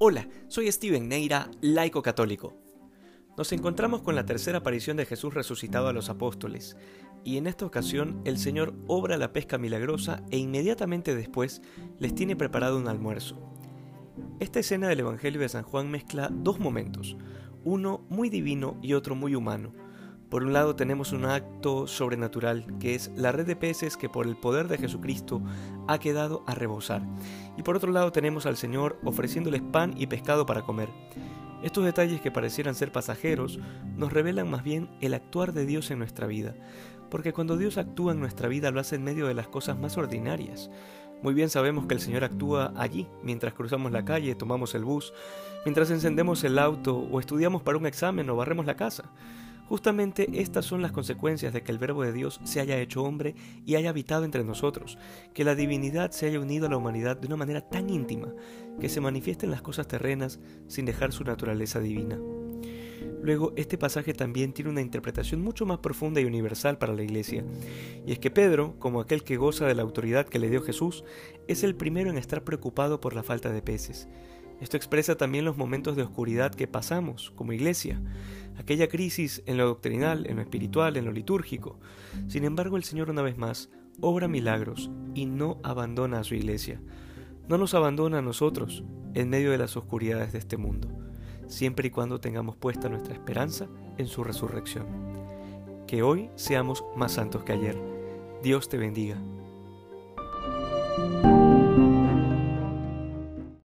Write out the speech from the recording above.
Hola, soy Steven Neira, laico católico. Nos encontramos con la tercera aparición de Jesús resucitado a los apóstoles, y en esta ocasión el Señor obra la pesca milagrosa e inmediatamente después les tiene preparado un almuerzo. Esta escena del Evangelio de San Juan mezcla dos momentos, uno muy divino y otro muy humano. Por un lado tenemos un acto sobrenatural, que es la red de peces que por el poder de Jesucristo ha quedado a rebosar. Y por otro lado tenemos al Señor ofreciéndoles pan y pescado para comer. Estos detalles que parecieran ser pasajeros nos revelan más bien el actuar de Dios en nuestra vida, porque cuando Dios actúa en nuestra vida lo hace en medio de las cosas más ordinarias. Muy bien sabemos que el Señor actúa allí, mientras cruzamos la calle, tomamos el bus, mientras encendemos el auto o estudiamos para un examen o barremos la casa. Justamente estas son las consecuencias de que el Verbo de Dios se haya hecho hombre y haya habitado entre nosotros, que la divinidad se haya unido a la humanidad de una manera tan íntima que se manifieste en las cosas terrenas sin dejar su naturaleza divina. Luego, este pasaje también tiene una interpretación mucho más profunda y universal para la Iglesia, y es que Pedro, como aquel que goza de la autoridad que le dio Jesús, es el primero en estar preocupado por la falta de peces. Esto expresa también los momentos de oscuridad que pasamos como iglesia, aquella crisis en lo doctrinal, en lo espiritual, en lo litúrgico. Sin embargo, el Señor una vez más obra milagros y no abandona a su iglesia. No nos abandona a nosotros en medio de las oscuridades de este mundo, siempre y cuando tengamos puesta nuestra esperanza en su resurrección. Que hoy seamos más santos que ayer. Dios te bendiga.